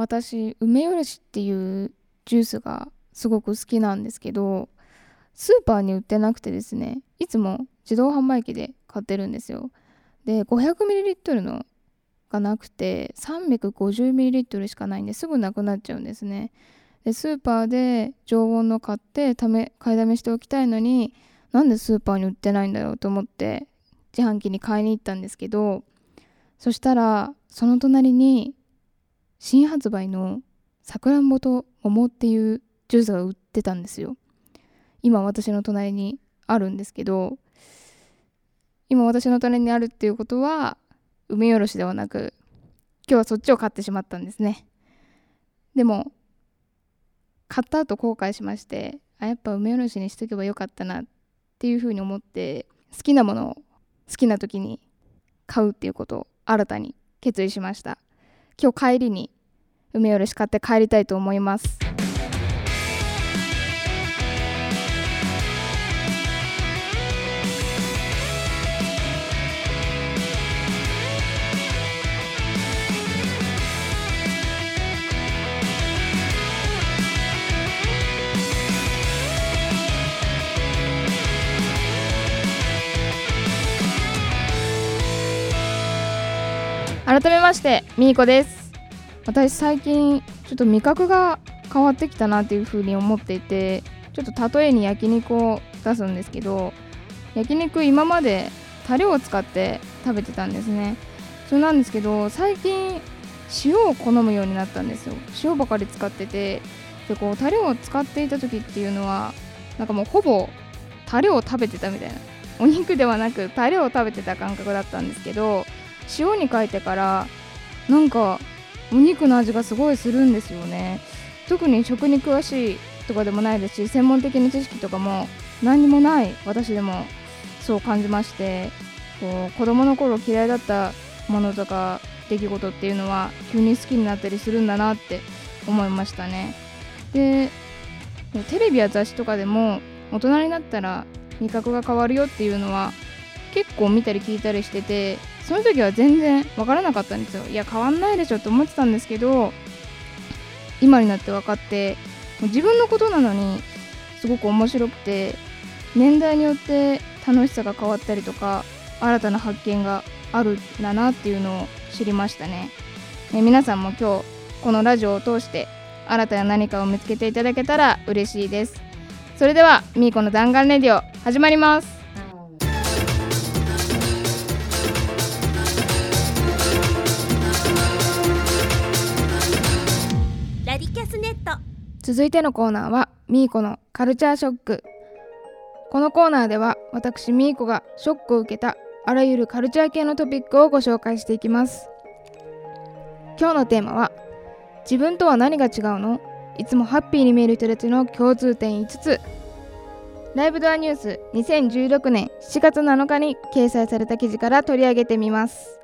私梅よろしっていうジュースがすごく好きなんですけどスーパーに売ってなくてですねいつも自動販売機で買ってるんですよ。で 500ml のがなくて 350ml しかないんですぐなくなっちゃうんですね。でスーパーで常温の買ってため買いだめしておきたいのになんでスーパーに売ってないんだろうと思って自販機に買いに行ったんですけどそしたらその隣に新発売のさくらんぼと桃っていうジュースが売ってたんですよ。今私の隣にあるんですけど今私の隣にあるっていうことは梅おろしではなく今日はそっちを買ってしまったんですね。でも買った後後悔しましてあやっぱ梅おろしにしとけばよかったなっていうふうに思って好きなものを好きな時に買うっていうことを新たに決意しました。今日帰りに梅おろし買って帰りたいと思います。改めましてみーこです。私最近ちょっと味覚が変わってきたなっていうふうに思っていてちょっと例えに焼肉を出すんですけど焼肉今までタレを使って食べてたんですね。それなんですけど最近塩を好むようになったんですよ。塩ばかり使っててでこうタレを使っていた時っていうのはなんかもうほぼタレを食べてたみたいな。お肉ではなくタレを食べてた感覚だったんですけど塩に変えてからなんかお肉の味がすごいするんですよね。特に食に詳しいとかでもないですし専門的な知識とかも何にもない私でもそう感じましてこう子供の頃嫌いだったものとか出来事っていうのは急に好きになったりするんだなって思いましたね。でテレビや雑誌とかでも大人になったら味覚が変わるよっていうのは結構見たり聞いたりしててその時は全然分からなかったんですよ。いや変わんないでしょって思ってたんですけど今になって分かってもう自分のことなのにすごく面白くて年代によって楽しさが変わったりとか新たな発見があるんだなっていうのを知りましたね。ね皆さんも今日このラジオを通して新たな何かを見つけていただけたら嬉しいです。それではみーこの弾丸レディオ始まります。続いてのコーナーはみーこのカルチャーショック。このコーナーでは私みーこがショックを受けたあらゆるカルチャー系のトピックをご紹介していきます。今日のテーマは自分とは何が違うの？いつもハッピーに見える人たちの共通点5つ。ライブドアニュース2016年7月7日に掲載された記事から取り上げてみます。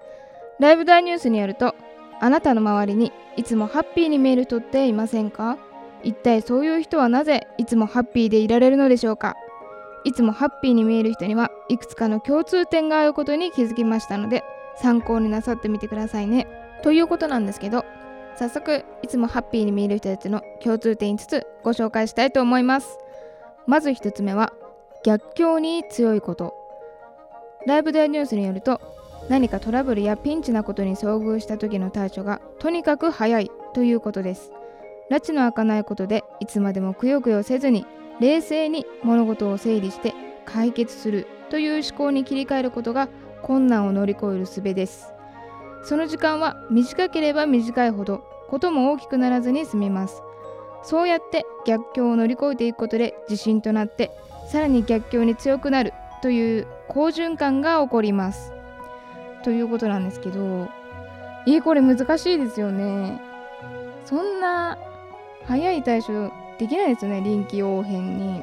ライブドアニュースによるとあなたの周りにいつもハッピーに見える人っていませんか？一体そういう人はなぜいつもハッピーでいられるのでしょうか？いつもハッピーに見える人にはいくつかの共通点があることに気づきましたので参考になさってみてくださいね。ということなんですけど早速いつもハッピーに見える人たちの共通点5つご紹介したいと思います。まず1つ目は逆境に強いこと。ライブでニュースによると何かトラブルやピンチなことに遭遇した時の対処がとにかく早いということです。拉致の開かないことでいつまでもくよくよせずに冷静に物事を整理して解決するという思考に切り替えることが困難を乗り越える術です。その時間は短ければ短いほどことも大きくならずに済みます。そうやって逆境を乗り越えていくことで自信となってさらに逆境に強くなるという好循環が起こります。ということなんですけどえこれ難しいですよね。そんな早い対処できないですね臨機応変に。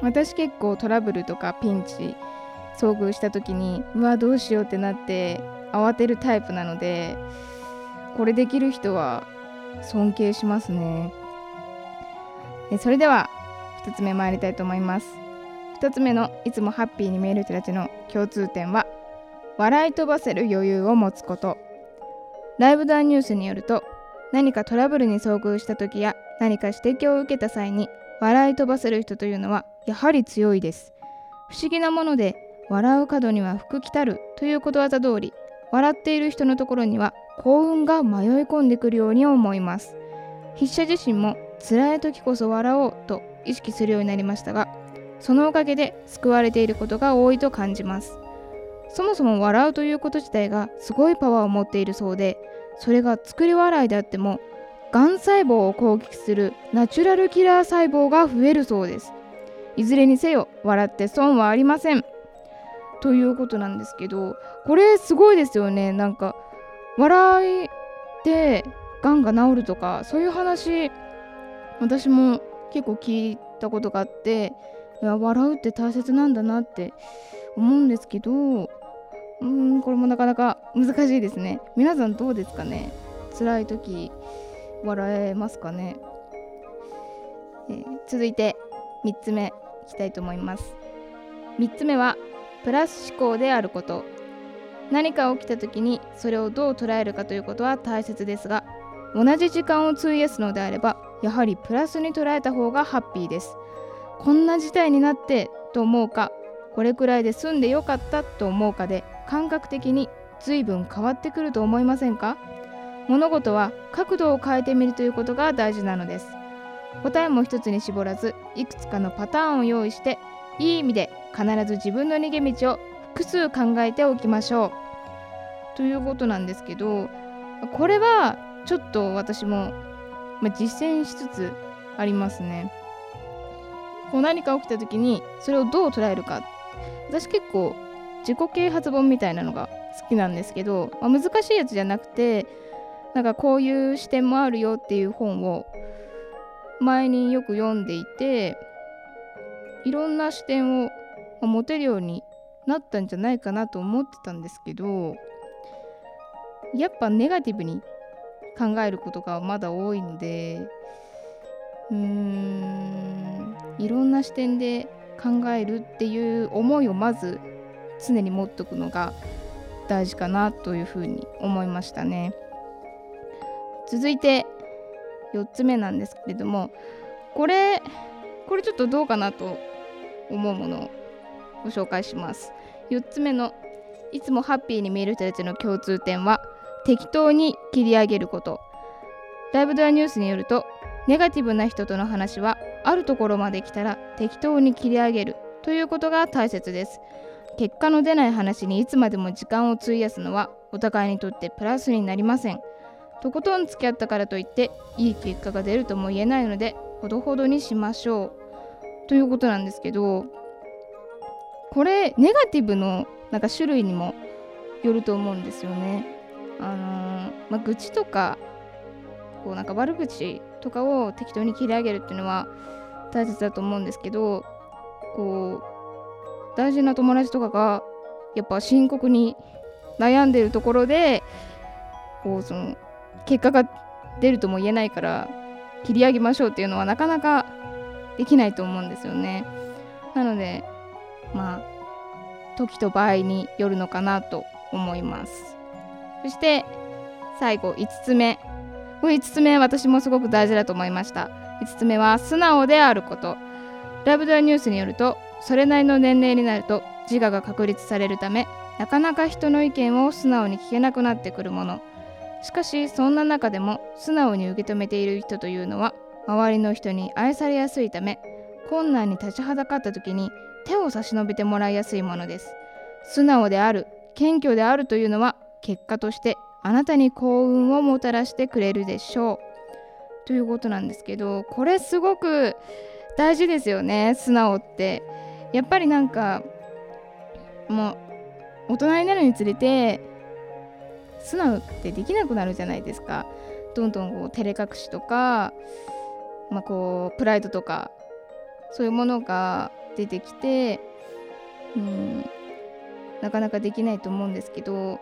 私結構トラブルとかピンチ遭遇した時にうわどうしようってなって慌てるタイプなのでこれできる人は尊敬しますね。それでは2つ目参りたいと思います。2つ目のいつもハッピーに見える人たちの共通点は笑い飛ばせる余裕を持つこと。ライブダウンニュースによると何かトラブルに遭遇した時や何か指摘を受けた際に笑い飛ばせる人というのはやはり強いです。不思議なもので笑う角には福来たるということわざ通り笑っている人のところには幸運が迷い込んでくるように思います。筆者自身も辛い時こそ笑おうと意識するようになりましたがそのおかげで救われていることが多いと感じます。そもそも笑うということ自体がすごいパワーを持っているそうでそれが作り笑いであってもがん細胞を攻撃するナチュラルキラー細胞が増えるそうです。いずれにせよ笑って損はありません。ということなんですけどこれすごいですよね。なんか笑いでがんが治るとかそういう話私も結構聞いたことがあっていや笑うって大切なんだなって思うんですけどうーんこれもなかなか難しいですね。皆さんどうですかね？辛い時笑えますかね、えー、続いて3つ目いきたいと思います。3つ目はプラス思考であること。何か起きた時にそれをどう捉えるかということは大切ですが同じ時間を費やすのであればやはりプラスに捉えた方がハッピーです。こんな事態になってと思うかこれくらいで済んでよかったと思うかで感覚的に随分変わってくると思いませんか？物事は角度を変えてみるということが大事なのです。答えも一つに絞らずいくつかのパターンを用意していい意味で必ず自分の逃げ道を複数考えておきましょう。ということなんですけどこれはちょっと私も、ま実践しつつありますね。こう何か起きた時にそれをどう捉えるか。私結構自己啓発本みたいなのが好きなんですけど、まあ、難しいやつじゃなくてなんかこういう視点もあるよっていう本を前によく読んでいていろんな視点を持てるようになったんじゃないかなと思ってたんですけどやっぱネガティブに考えることがまだ多いのでうーんいろんな視点で考えるっていう思いをまず常に持っとくのが大事かなというふうに思いましたね。続いて4つ目なんですけれどもこれこれちょっとどうかなと思うものをご紹介します。4つ目のいつもハッピーに見える人たちの共通点は適当に切り上げること。ライブドアニュースによるとネガティブな人との話はあるところまで来たら適当に切り上げるということが大切です。結果の出ない話にいつまでも時間を費やすのはお互いにとってプラスになりませんとことん付き合ったからといっていい結果が出るとも言えないのでほどほどにしましょうということなんですけどこれネガティブのなんか種類にもよると思うんですよね。あのー、まあ、愚痴とかこうなんか悪口とかを適当に切り上げるっていうのは大切だと思うんですけどこう大事な友達とかがやっぱ深刻に悩んでるところでこうその結果が出るとも言えないから切り上げましょうっていうのはなかなかできないと思うんですよね。なのでまあ時と場合によるのかなと思います。そして最後5つ目これ5つ目私もすごく大事だと思いました5つ目は素直であることライブドアニュースによるとそれなりの年齢になると自我が確立されるためなかなか人の意見を素直に聞けなくなってくるもの。しかしそんな中でも素直に受け止めている人というのは周りの人に愛されやすいため困難に立ちはだかった時に手を差し伸べてもらいやすいものです。素直である謙虚であるというのは結果としてあなたに幸運をもたらしてくれるでしょう。ということなんですけどこれすごく大事ですよね素直って。やっぱりなんかもう大人になるにつれて素直ってできなくなるじゃないですかどんどんこう照れ隠しとか、まあ、こうプライドとかそういうものが出てきてうんなかなかできないと思うんですけど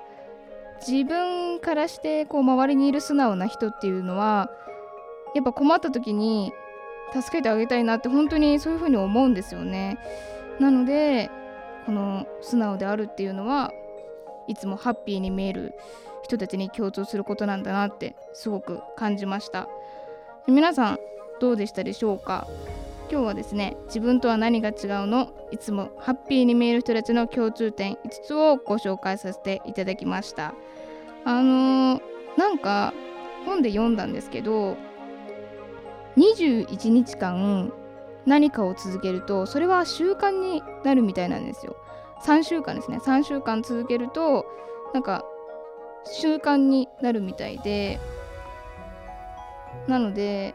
自分からしてこう周りにいる素直な人っていうのはやっぱ困った時に助けてあげたいなって本当にそういうふうに思うんですよね。なのでこの素直であるっていうのはいつもハッピーに見える人たちに共通することなんだなってすごく感じました。皆さんどうでしたでしょうか？今日はですね自分とは何が違うの？いつもハッピーに見える人たちの共通点5つをご紹介させていただきました。あのー、なんか本で読んだんですけど21日間何かを続けるとそれは習慣になるみたいなんですよ。3週間ですね。3週間続けるとなんか習慣になるみたいでなので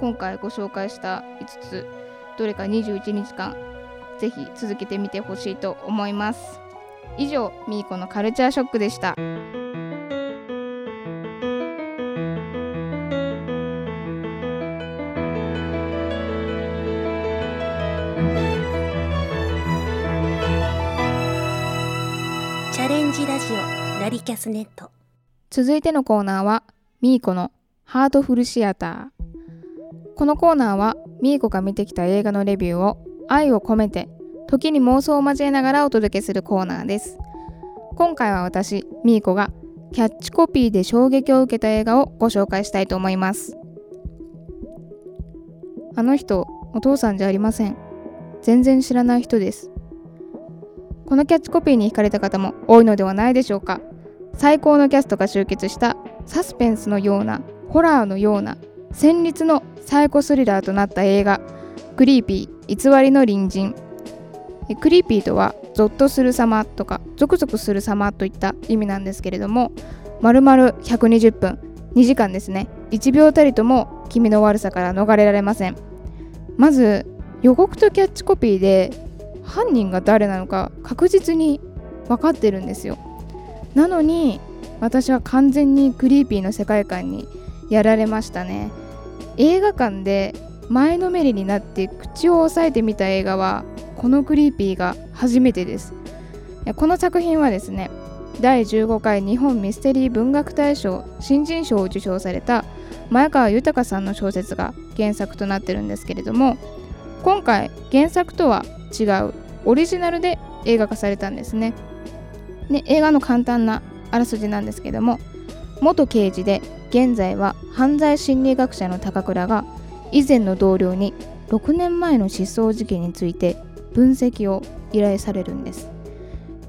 今回ご紹介した5つどれか21日間ぜひ続けてみてほしいと思います。以上みーこのカルチャーショックでした。ジオラリキャスネット。続いてのコーナーはみーこのハートフルシアター。このコーナーはみーこが見てきた映画のレビューを愛を込めて時に妄想を交えながらお届けするコーナーです。今回は私みーこがキャッチコピーで衝撃を受けた映画をご紹介したいと思います。あの人お父さんじゃありません。全然知らない人です。このキャッチコピーに惹かれた方も多いのではないでしょうか。最高のキャストが集結したサスペンスのようなホラーのような戦慄のサイコスリラーとなった映画「クリーピー偽りの隣人」クリーピーとはゾッとする様とかゾクゾクする様といった意味なんですけれどもまるまる120分2時間ですね。1秒たりとも気味の悪さから逃れられません。まず予告とキャッチコピーで犯人が誰なのか確実に分かってるんですよ。なのに私は完全にクリーピーの世界観にやられましたね。映画館で前のめりになって口を押さえてみた映画はこのクリーピーが初めてです。この作品はですね第15回日本ミステリー文学大賞新人賞を受賞された前川豊さんの小説が原作となってるんですけれども今回原作とは違うオリジナルで映画化されたんですね。で映画の簡単なあらすじなんですけども元刑事で現在は犯罪心理学者の高倉が以前の同僚に6年前の失踪事件について分析を依頼されるんです。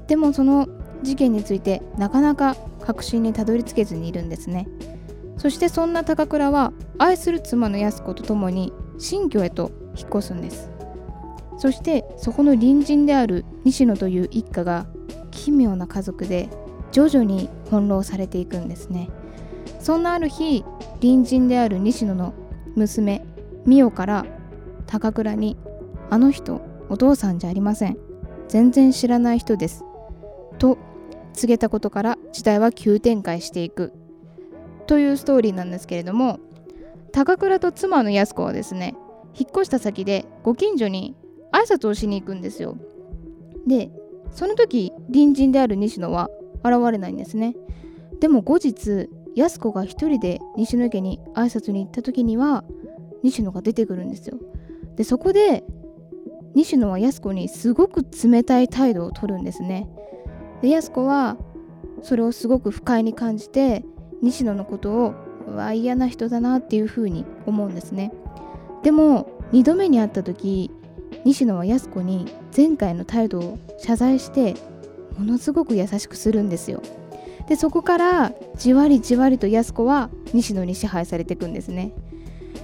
でもその事件についてなかなか確信にたどり着けずにいるんですね。そしてそんな高倉は愛する妻の安子と共に新居へと引っ越すんです。そしてそこの隣人である西野という一家が奇妙な家族で徐々に翻弄されていくんですね。そんなある日隣人である西野の娘美代から高倉に「あの人お父さんじゃありません。全然知らない人です」と告げたことから時代は急展開していく。というストーリーなんですけれども高倉と妻の安子はですね引っ越した先でご近所に挨拶をしに行くんですよ。でその時隣人である西野は現れないんですね。でも後日安子が一人で西野家に挨拶に行った時には西野が出てくるんですよ。でそこで西野は安子にすごく冷たい態度をとるんですね。で安子はそれをすごく不快に感じて西野のことをうわ嫌な人だなっていうふうに思うんですね。でも2度目に会った時西野は安子に前回の態度を謝罪してものすごく優しくするんですよ。でそこからじわりじわりと安子は西野に支配されていくんですね。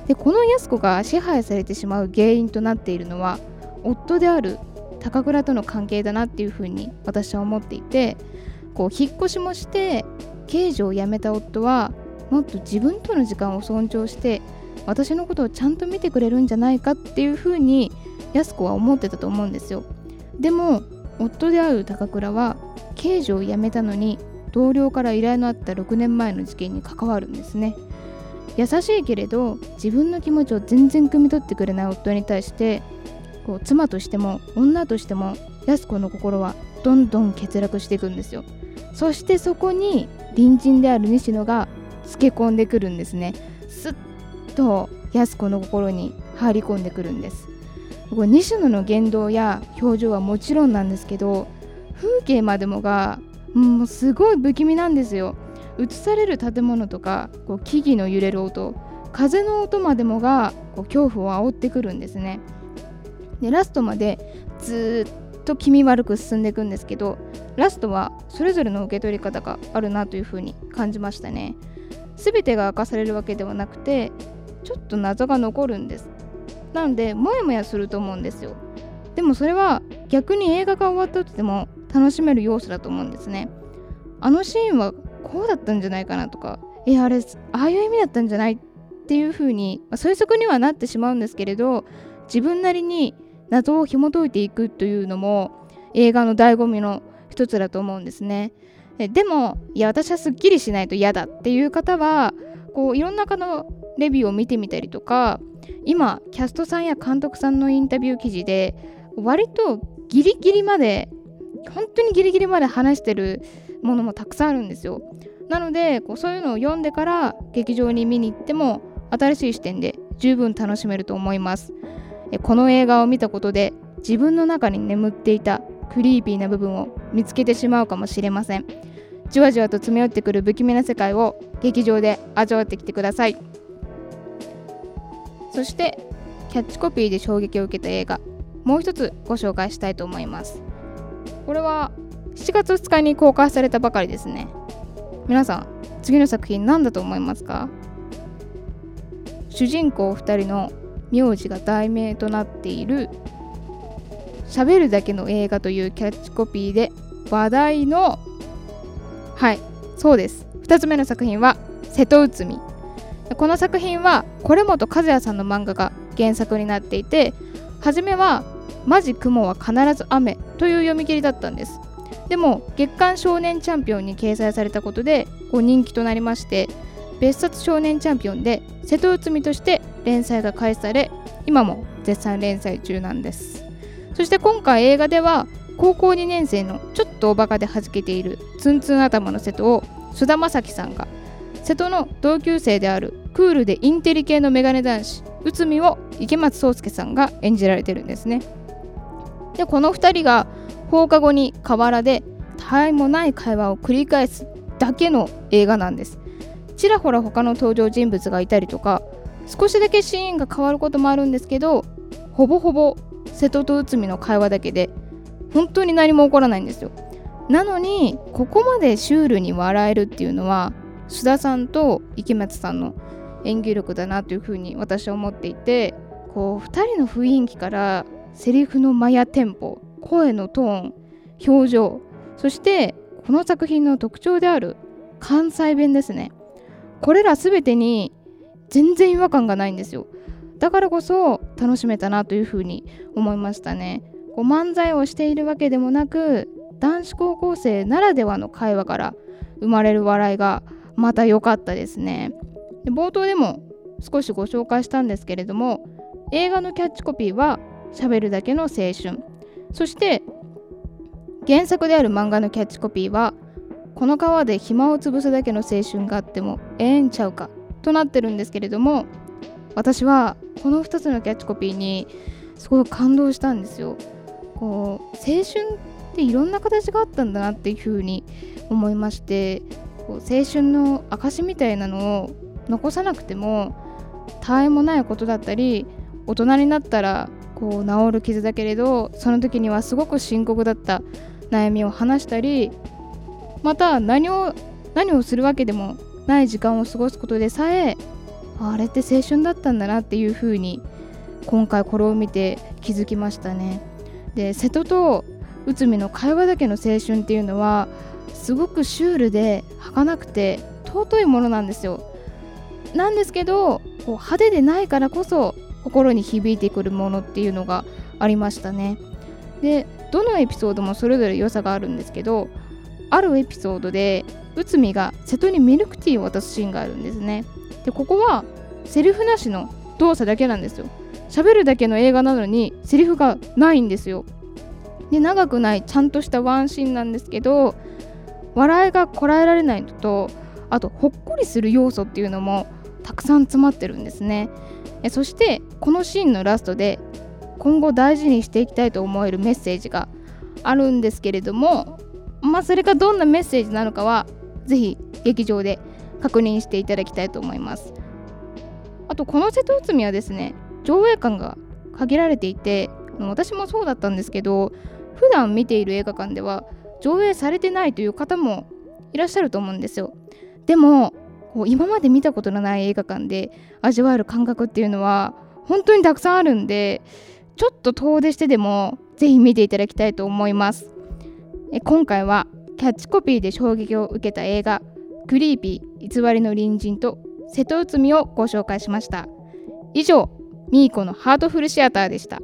でこの安子が支配されてしまう原因となっているのは夫である高倉との関係だなっていうふうに私は思っていてこう引っ越しもして刑事を辞めた夫はもっと自分との時間を尊重して私のことをちゃんと見てくれるんじゃないかっていうふうに安子は思ってたと思うんですよ。でも夫である高倉は刑事を辞めたのに同僚から依頼のあった6年前の事件に関わるんですね。優しいけれど自分の気持ちを全然汲み取ってくれない夫に対してこう妻としても女としても安子の心はどんどん欠落していくんですよ。そしてそこに隣人である西野がつけ込んでくるんですね。すっと安子の心に入り込んでくるんです。西野の言動や表情はもちろんなんですけど風景までもがもうすごい不気味なんですよ。映される建物とかこう木々の揺れる音風の音までもがこう恐怖を煽ってくるんですね。でラストまでずっと気味悪く進んでいくんですけどラストはそれぞれの受け取り方があるなというふうに感じましたね。全てが明かされるわけではなくてちょっと謎が残るんです。なのでモヤモヤすると思うんですよ。でもそれは逆に映画が終わったとでも楽しめる要素だと思うんですね。あのシーンはこうだったんじゃないかなとかえあれああいう意味だったんじゃないっていう風に、まあ、推測にはなってしまうんですけれど自分なりに謎を紐解いていくというのも映画の醍醐味の一つだと思うんですね。でもいや私はすっきりしないと嫌だっていう方はこういろんな方のレビューを見てみたりとか今キャストさんや監督さんのインタビュー記事で割とギリギリまで本当にギリギリまで話してるものもたくさんあるんですよ。なのでこうそういうのを読んでから劇場に見に行っても新しい視点で十分楽しめると思います。この映画を見たことで自分の中に眠っていたクリーピーな部分を見つけてしまうかもしれません。じわじわと詰め寄ってくる不気味な世界を劇場で味わってきてください。そしてキャッチコピーで衝撃を受けた映画。もう一つご紹介したいと思います。これは7月2日に公開されたばかりですね。皆さん次の作品何だと思いますか？主人公2人の名字が題名となっている「喋るだけの映画」というキャッチコピーで話題のはいそうです。2つ目の作品は「瀬戸内海」この作品は是本和也さんの漫画が原作になっていて初めは「マジ雲は必ず雨」という読み切りだったんです。でも月刊少年チャンピオンに掲載されたことでこう人気となりまして別冊少年チャンピオンで瀬戸内海として連載が開始され今も絶賛連載中なんです。そして今回映画では高校2年生のちょっとおバカで弾けているツンツン頭の瀬戸を菅田将暉さんが瀬戸の同級生であるクールでインテリ系のメガネ男子内海を池松壮亮さんが演じられてるんですね。でこの2人が放課後に河原で他愛もない会話を繰り返すだけの映画なんです。ちらほら他の登場人物がいたりとか少しだけシーンが変わることもあるんですけどほぼほぼ瀬戸と内海の会話だけで本当に何も起こらないんですよ。なのにここまでシュールに笑えるっていうのは須田さんと池松さんの演技力だなというふうに私は思っていてこう2人の雰囲気からセリフの間やテンポ声のトーン表情そしてこの作品の特徴である関西弁ですね。これら全てに全然違和感がないんですよ。だからこそ楽しめたなというふうに思いましたね。こう漫才をしているわけでもなく男子高校生ならではの会話から生まれる笑いがまた良かったですね。で冒頭でも少しご紹介したんですけれども映画のキャッチコピーは「しゃべるだけの青春」そして原作である漫画のキャッチコピーはこの川で暇を潰すだけの青春があってもええんちゃうかとなってるんですけれども私はこの2つのキャッチコピーにすごい感動したんですよ。こう青春っていろんな形があったんだなっていうふうに思いましてこう青春の証みたいなのを残さなくても他愛もないことだったり大人になったらこう治る傷だけれどその時にはすごく深刻だった悩みを話したりまた何を何をするわけでもない時間を過ごすことでさえあれって青春だったんだなっていう風に今回これを見て気づきましたね。で瀬戸と内海の会話だけの青春っていうのはすごくシュールで儚くて尊いものなんですよ。なんですけどこう派手でないからこそ心に響いてくるものっていうのがありましたね。でどのエピソードもそれぞれ良さがあるんですけどあるエピソードで内海が瀬戸にミルクティーを渡すシーンがあるんですね。でここはセリフなしの動作だけなんですよ。喋るだけの映画なのにセリフがないんですよ。で長くないちゃんとしたワンシーンなんですけど笑いがこらえられないのとあとほっこりする要素っていうのもたくさん詰まってるんですね。そしてこのシーンのラストで今後大事にしていきたいと思えるメッセージがあるんですけれどもまあそれがどんなメッセージなのかはぜひ劇場で確認していただきたいと思います。あとこの瀬戸内海はですね上映館が限られていて私もそうだったんですけど普段見ている映画館では上映されてないという方もいらっしゃると思うんですよ。でもこう今まで見たことのない映画館で味わえる感覚っていうのは本当にたくさんあるんでちょっと遠出してでもぜひ見ていただきたいと思います。え今回はキャッチコピーで衝撃を受けた映画「クリーピー偽りの隣人」と「瀬戸内海」をご紹介しました。以上ミーコのハートフルシアターでした。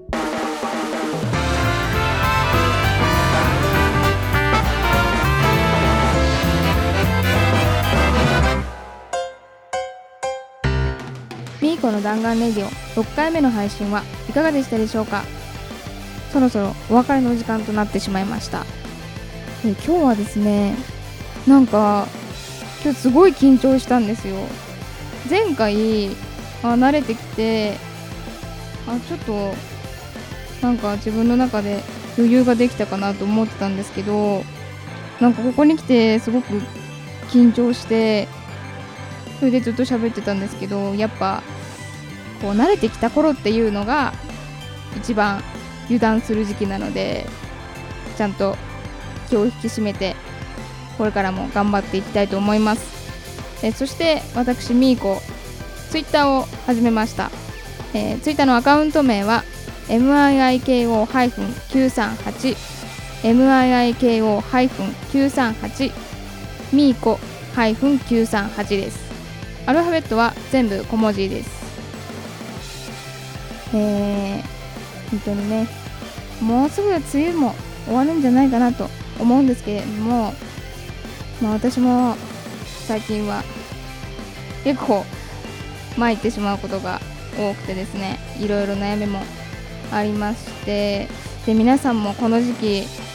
ミーコの弾丸レディオ6回目の配信はいかがでしたでしょうか？そろそろお別れの時間となってしまいました。え今日はですねなんか今日すごい緊張したんですよ。前回あ慣れてきてあちょっとなんか自分の中で余裕ができたかなと思ってたんですけどなんかここに来てすごく緊張してそれでずっと喋ってたんですけどやっぱこう慣れてきた頃っていうのが一番油断する時期なのでちゃんと気を引き締めてこれからも頑張っていきたいと思います。えそして私みーこツイッターを始めました。えー、ツイッターのアカウント名は miiko-938 miiko-938 ミーコ -938 です。アルファベットは全部小文字です。えー、本当にねもうすぐ梅雨も終わるんじゃないかなと思うんですけれども、まあ、私も最近は結構参ってしまうことが多くてですねいろいろ悩みもありましてで皆さんもこの時期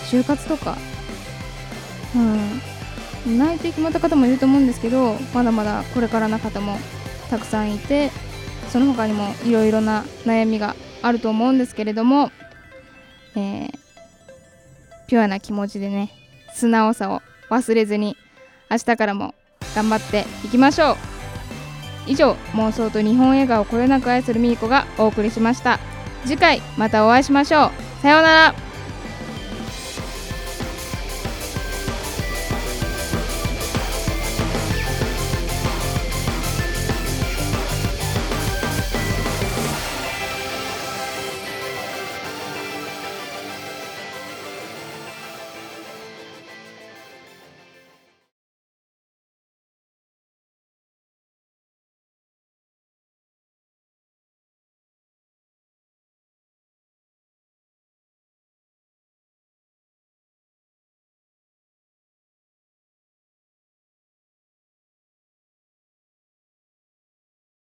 就活とかうん内定決まった方もいると思うんですけどまだまだこれからな方もたくさんいてその他にもいろいろな悩みがあると思うんですけれども、えー、ピュアな気持ちでね素直さを忘れずに明日からも頑張っていきましょう。以上妄想と日本映画をこよなく愛するみーこがお送りしました。次回またお会いしましょう。さようなら。